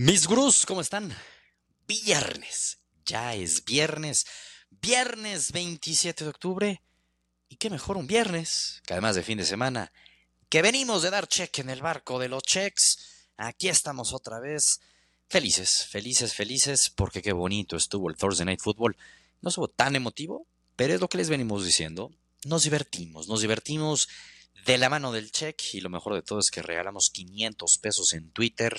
Mis gurús, ¿cómo están? Viernes, ya es viernes, viernes 27 de octubre. Y qué mejor un viernes, que además de fin de semana, que venimos de dar cheque en el barco de los checks. Aquí estamos otra vez, felices, felices, felices, porque qué bonito estuvo el Thursday Night Football. No estuvo tan emotivo, pero es lo que les venimos diciendo. Nos divertimos, nos divertimos de la mano del check y lo mejor de todo es que regalamos 500 pesos en Twitter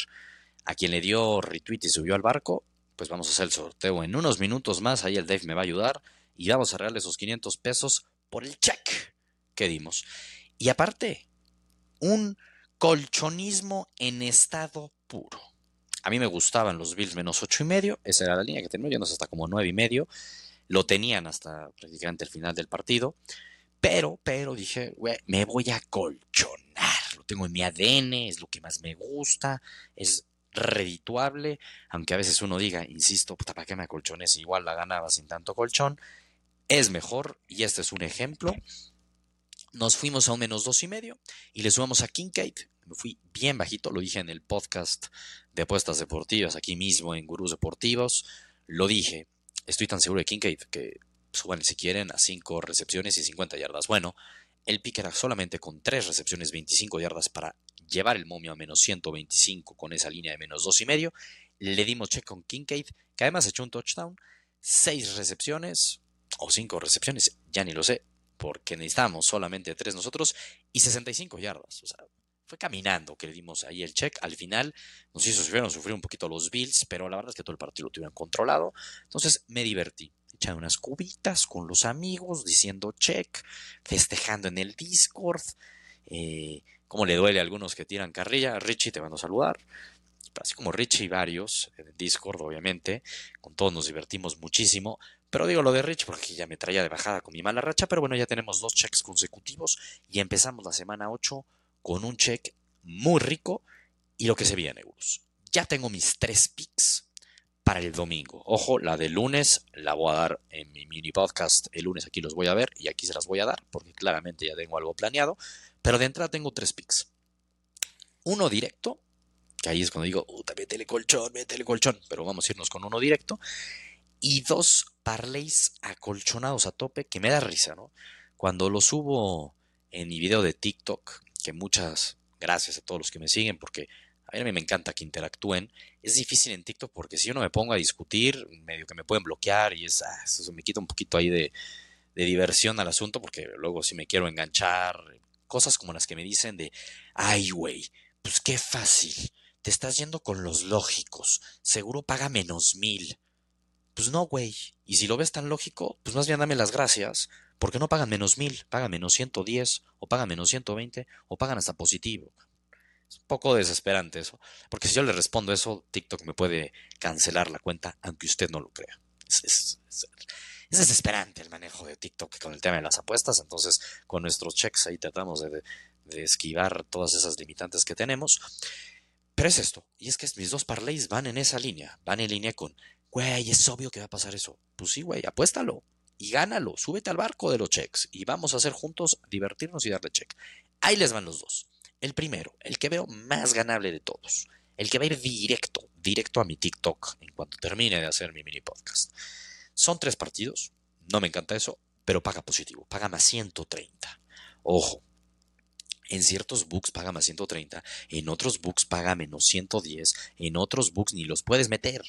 a quien le dio retweet y subió al barco, pues vamos a hacer el sorteo en unos minutos más. Ahí el Dave me va a ayudar y vamos a regalarle esos 500 pesos por el check que dimos. Y aparte, un colchonismo en estado puro. A mí me gustaban los Bills menos ocho y medio, esa era la línea que teníamos hasta como nueve y medio. Lo tenían hasta prácticamente el final del partido. Pero, pero dije, me voy a colchonar. Lo tengo en mi ADN, es lo que más me gusta, es redituable, aunque a veces uno diga, insisto, ¿para qué me acolchones? Igual la ganaba sin tanto colchón. Es mejor, y este es un ejemplo. Nos fuimos a un menos dos y medio y le sumamos a Kincaid. Me fui bien bajito, lo dije en el podcast de apuestas deportivas, aquí mismo en Gurús Deportivos. Lo dije, estoy tan seguro de Kincaid que suban si quieren a cinco recepciones y 50 yardas. Bueno, el pick era solamente con tres recepciones, 25 yardas para llevar el momio a menos 125 con esa línea de menos dos y medio. Le dimos check con Kincaid, que además echó un touchdown, seis recepciones o cinco recepciones, ya ni lo sé, porque necesitamos solamente tres nosotros y 65 yardas. O sea, fue caminando que le dimos ahí el check. Al final nos hizo sufrir, sufrir un poquito los Bills, pero la verdad es que todo el partido lo tuvieron controlado. Entonces me divertí. Echando unas cubitas con los amigos, diciendo check, festejando en el Discord. Eh, cómo le duele a algunos que tiran carrilla. Richie, te mando a saludar. Así como Richie y varios, en el Discord, obviamente. Con todos nos divertimos muchísimo. Pero digo lo de Richie porque ya me traía de bajada con mi mala racha. Pero bueno, ya tenemos dos checks consecutivos y empezamos la semana 8 con un check muy rico y lo que se viene, Gus. Ya tengo mis tres picks para el domingo. Ojo, la de lunes la voy a dar en mi mini podcast. El lunes aquí los voy a ver y aquí se las voy a dar porque claramente ya tengo algo planeado. Pero de entrada tengo tres picks. Uno directo, que ahí es cuando digo, puta, métele colchón, métele colchón, pero vamos a irnos con uno directo. Y dos parlays acolchonados a tope, que me da risa, ¿no? Cuando lo subo en mi video de TikTok, que muchas gracias a todos los que me siguen, porque a mí me encanta que interactúen. Es difícil en TikTok porque si yo no me pongo a discutir, medio que me pueden bloquear y es, ah, eso me quita un poquito ahí de, de diversión al asunto, porque luego si me quiero enganchar, cosas como las que me dicen de, ay, güey, pues qué fácil, te estás yendo con los lógicos, seguro paga menos mil. Pues no, güey, y si lo ves tan lógico, pues más bien dame las gracias, porque no pagan menos mil, pagan menos 110, o pagan menos 120, o pagan hasta positivo. Es un poco desesperante eso, porque si yo le respondo eso, TikTok me puede cancelar la cuenta, aunque usted no lo crea. es, es desesperante el manejo de TikTok con el tema de las apuestas, entonces con nuestros checks ahí tratamos de, esquivar todas esas limitantes que tenemos. Pero es esto, y es que mis dos parlays van en esa línea, van en línea con, güey, es obvio que va a pasar eso. Pues sí, güey, apuéstalo y gánalo, súbete al barco de los checks y vamos a hacer juntos divertirnos y darle check. Ahí les van los dos. El primero, el que veo más ganable de todos, el que va a ir directo, directo a mi TikTok en cuanto termine de hacer mi mini podcast. Son tres partidos, no me encanta eso, pero paga positivo, paga más 130. Ojo, en ciertos books paga más 130, en otros books paga menos 110, en otros books ni los puedes meter.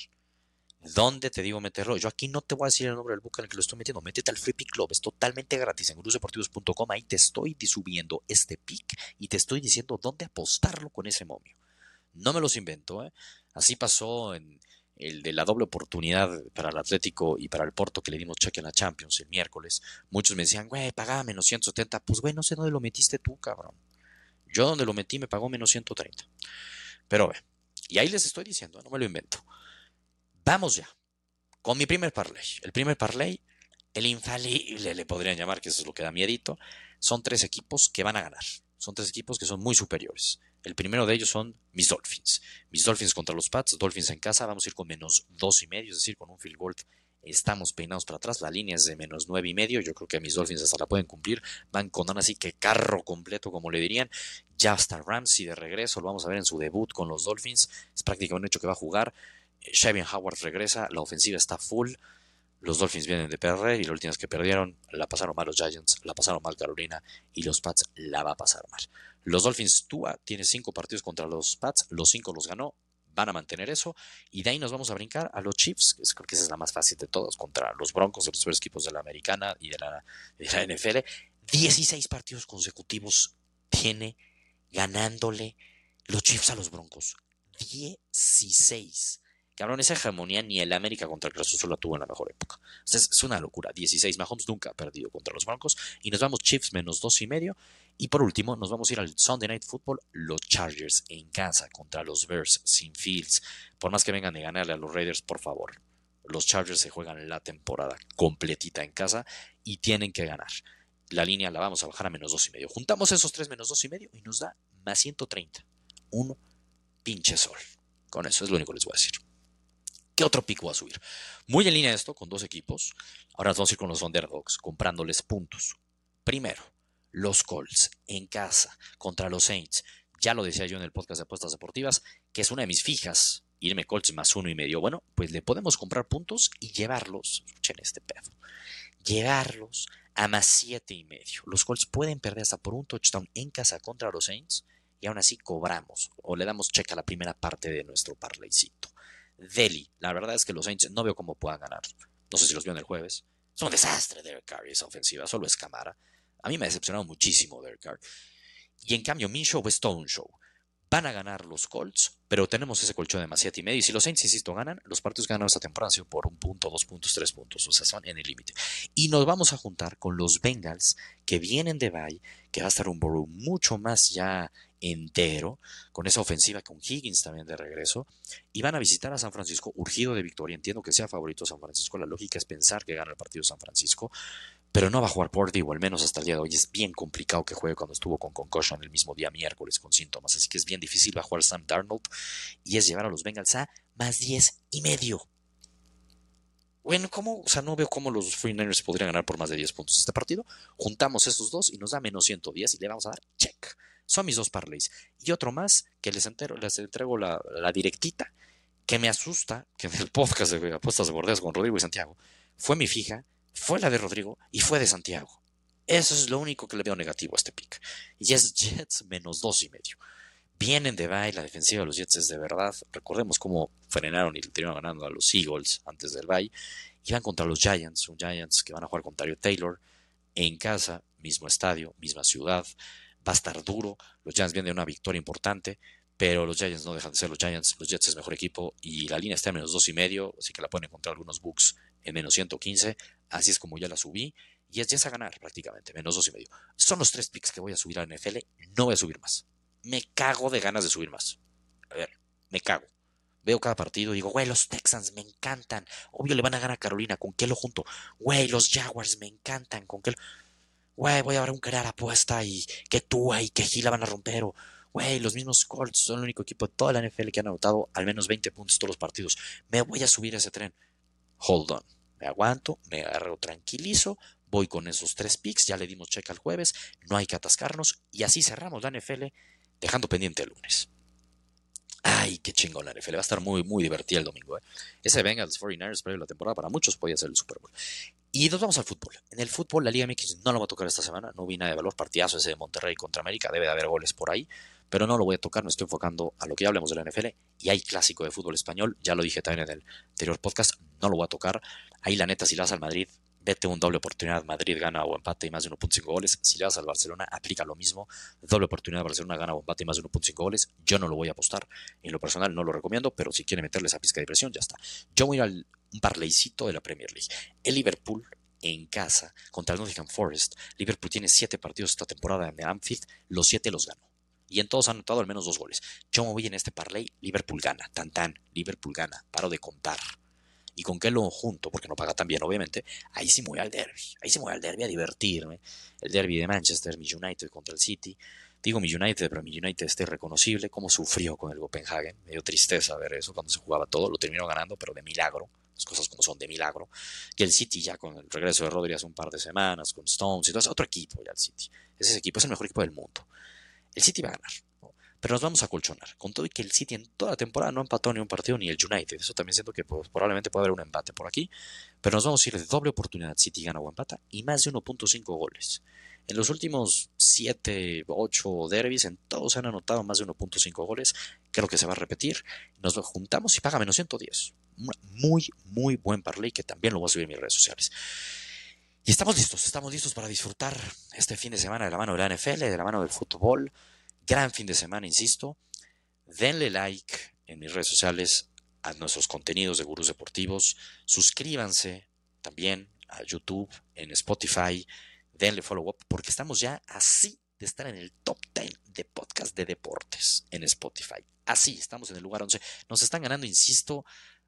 ¿Dónde te digo meterlo? Yo aquí no te voy a decir el nombre del book en el que lo estoy metiendo. Métete al Free Pick Club, es totalmente gratis en gurusdeportivos.com. Ahí te estoy subiendo este pick y te estoy diciendo dónde apostarlo con ese momio. No me los invento, ¿eh? Así pasó en, el de la doble oportunidad para el Atlético y para el Porto que le dimos cheque en la Champions el miércoles, muchos me decían, güey, pagaba menos 170. Pues, güey, no sé dónde lo metiste tú, cabrón. Yo donde lo metí me pagó menos 130. Pero ve, y ahí les estoy diciendo, no me lo invento. Vamos ya, con mi primer parlay. El primer parlay, el infalible le podrían llamar, que eso es lo que da miedito, son tres equipos que van a ganar. Son tres equipos que son muy superiores. El primero de ellos son mis Dolphins. Mis Dolphins contra los Pats, Dolphins en casa, vamos a ir con menos dos y medio, es decir, con un field goal Estamos peinados para atrás. La línea es de menos nueve y medio. Yo creo que mis Dolphins hasta la pueden cumplir. Van con así que carro completo, como le dirían. Ya está Ramsey de regreso. Lo vamos a ver en su debut con los Dolphins. Es prácticamente un hecho que va a jugar. Shavian Howard regresa. La ofensiva está full. Los Dolphins vienen de perder y las últimas que perdieron la pasaron mal los Giants, la pasaron mal Carolina y los Pats la va a pasar mal. Los Dolphins, Tua tiene cinco partidos contra los Pats, los cinco los ganó, van a mantener eso. Y de ahí nos vamos a brincar a los Chiefs, que creo que esa es la más fácil de todos, contra los Broncos, de los peores equipos de la americana y de la, de la NFL. 16 partidos consecutivos tiene ganándole los Chiefs a los Broncos. 16. Cabrón, esa hegemonía ni el América contra el Cruz la tuvo en la mejor época. es, una locura. 16. Mahomes nunca ha perdido contra los Broncos. Y nos vamos Chiefs menos dos y medio. Y por último, nos vamos a ir al Sunday Night Football. Los Chargers en casa contra los Bears sin Fields. Por más que vengan de ganarle a los Raiders, por favor. Los Chargers se juegan la temporada completita en casa y tienen que ganar. La línea la vamos a bajar a menos dos y medio. Juntamos esos tres menos dos y medio y nos da más 130. Un pinche sol. Con eso es lo único que les voy a decir. ¿Qué otro pico va a subir? Muy en línea esto, con dos equipos. Ahora vamos a ir con los underdogs, comprándoles puntos. Primero, los Colts en casa contra los Saints. Ya lo decía yo en el podcast de apuestas deportivas, que es una de mis fijas, irme Colts más uno y medio. Bueno, pues le podemos comprar puntos y llevarlos, escuchen este pedo, llevarlos a más siete y medio. Los Colts pueden perder hasta por un touchdown en casa contra los Saints y aún así cobramos o le damos check a la primera parte de nuestro parlaycito. Delhi. La verdad es que los Saints no veo cómo puedan ganar. No sé si los vio en el jueves. Es un desastre Derek esa ofensiva, solo es cámara. A mí me ha decepcionado muchísimo Derek. Y en cambio, mi show es todo show. Van a ganar los Colts, pero tenemos ese colchón de más y medio. Y si los Saints, insisto, ganan, los partidos ganan esta temporada por un punto, dos puntos, tres puntos. O sea, son en el límite. Y nos vamos a juntar con los Bengals que vienen de Bay, que va a estar un Burrow mucho más ya entero, con esa ofensiva con Higgins también de regreso, y van a visitar a San Francisco urgido de victoria. Entiendo que sea favorito San Francisco, la lógica es pensar que gana el partido San Francisco, pero no va a jugar por o al menos hasta el día de hoy es bien complicado que juegue cuando estuvo con concussion el mismo día miércoles con síntomas, así que es bien difícil, va a jugar Sam Darnold y es llevar a los Bengals a más 10 y medio. Bueno, ¿cómo? O sea, no veo cómo los 49ers podrían ganar por más de 10 puntos este partido. Juntamos estos dos y nos da menos 110 y le vamos a dar check. Son mis dos parlays. Y otro más que les, entero, les entrego la, directita que me asusta, que en el podcast de apuestas de bordeas con Rodrigo y Santiago, fue mi fija, fue la de Rodrigo y fue de Santiago. Eso es lo único que le veo negativo a este pick. Y es Jets menos dos y medio. Vienen de bye, la defensiva de los Jets es de verdad. Recordemos cómo frenaron y terminaron ganando a los Eagles antes del bye. Y van contra los Giants, un Giants que van a jugar con Tario Taylor en casa, mismo estadio, misma ciudad va a estar duro. Los Giants vienen de una victoria importante, pero los Giants no dejan de ser los Giants. Los Jets es mejor equipo y la línea está en menos dos y medio, así que la pueden encontrar algunos books en menos 115. Así es como ya la subí. Y es ya a ganar prácticamente, menos dos y medio. Son los tres picks que voy a subir a NFL. No voy a subir más. Me cago de ganas de subir más. A ver, me cago. Veo cada partido y digo, güey, los Texans me encantan. Obvio le van a ganar a Carolina. ¿Con qué lo junto? Güey, los Jaguars me encantan. ¿Con qué lo güey, voy a ver un crear apuesta y que tú y que Gila van a romper, o güey, los mismos Colts son el único equipo de toda la NFL que han anotado al menos 20 puntos todos los partidos. Me voy a subir a ese tren. Hold on. Me aguanto, me agarro tranquilizo, voy con esos tres picks, ya le dimos check al jueves, no hay que atascarnos y así cerramos la NFL dejando pendiente el lunes. Ay, qué chingón la NFL. Va a estar muy, muy divertida el domingo. ¿eh? Ese Bengals 49ers previo la temporada para muchos podía ser el Super Bowl. Y nos vamos al fútbol. En el fútbol, la Liga MX no lo va a tocar esta semana. No vi nada de valor. Partidazo ese de Monterrey contra América. Debe de haber goles por ahí. Pero no lo voy a tocar. Me estoy enfocando a lo que ya hablemos de la NFL. Y hay clásico de fútbol español. Ya lo dije también en el anterior podcast. No lo voy a tocar. Ahí la neta, si la vas al Madrid, vete un doble oportunidad, Madrid gana o empate y más de 1.5 goles. Si le vas al Barcelona, aplica lo mismo. Doble oportunidad, Barcelona gana o empate y más de 1.5 goles. Yo no lo voy a apostar. En lo personal no lo recomiendo, pero si quiere meterle esa pizca de presión, ya está. Yo voy a ir al un parleycito de la Premier League. El Liverpool en casa contra el Nottingham Forest. Liverpool tiene siete partidos esta temporada en Anfield, los siete los ganó. Y en todos han anotado al menos dos goles. Yo me voy en este parlay, Liverpool gana, tan tan, Liverpool gana, paro de contar y con qué lo junto, porque no paga tan bien, obviamente, ahí sí voy al derby. Ahí sí voy al derby a divertirme. El derby de Manchester, mi United contra el City. Digo mi United, pero mi United esté reconocible, cómo sufrió con el Copenhagen. Me dio tristeza ver eso cuando se jugaba todo. Lo terminó ganando, pero de milagro. las cosas como son de milagro. Y el City ya con el regreso de Rodri hace un par de semanas, con Stones y todo eso, otro equipo ya el City. Ese equipo es el mejor equipo del mundo. El City va a ganar. Pero nos vamos a colchonar. Con todo y que el City en toda la temporada no empató ni un partido ni el United. Eso también siento que pues, probablemente puede haber un empate por aquí. Pero nos vamos a ir de doble oportunidad. City gana o empata. Y más de 1.5 goles. En los últimos 7, 8 derbis, en todos han anotado más de 1.5 goles. Creo que se va a repetir. Nos juntamos y paga menos 110. Muy, muy buen parlay que también lo voy a subir en mis redes sociales. Y estamos listos, estamos listos para disfrutar este fin de semana de la mano de la NFL, de la mano del fútbol. Gran fin de semana, insisto. Denle like en mis redes sociales a nuestros contenidos de Gurús Deportivos. Suscríbanse también a YouTube, en Spotify. Denle follow up porque estamos ya así de estar en el top 10 de podcast de deportes en Spotify. Así, estamos en el lugar 11. Nos están ganando, insisto,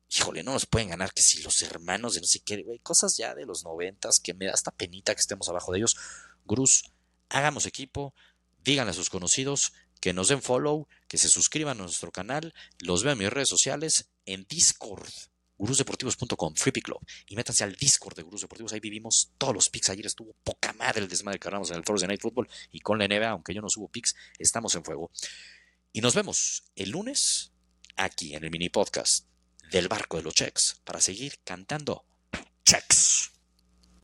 híjole, no nos pueden ganar que si los hermanos de no sé qué, cosas ya de los noventas que me da hasta penita que estemos abajo de ellos. Gurús, hagamos equipo, díganle a sus conocidos que nos den follow, que se suscriban a nuestro canal, los vean en mis redes sociales, en Discord, gurusdeportivos.com, Free Club, y métanse al Discord de Gurus Deportivos, ahí vivimos todos los picks, ayer estuvo poca madre el desmadre que ganamos en el Thursday Night Football, y con la NBA, aunque yo no subo picks, estamos en fuego. Y nos vemos el lunes aquí en el mini podcast del barco de los checks para seguir cantando checks.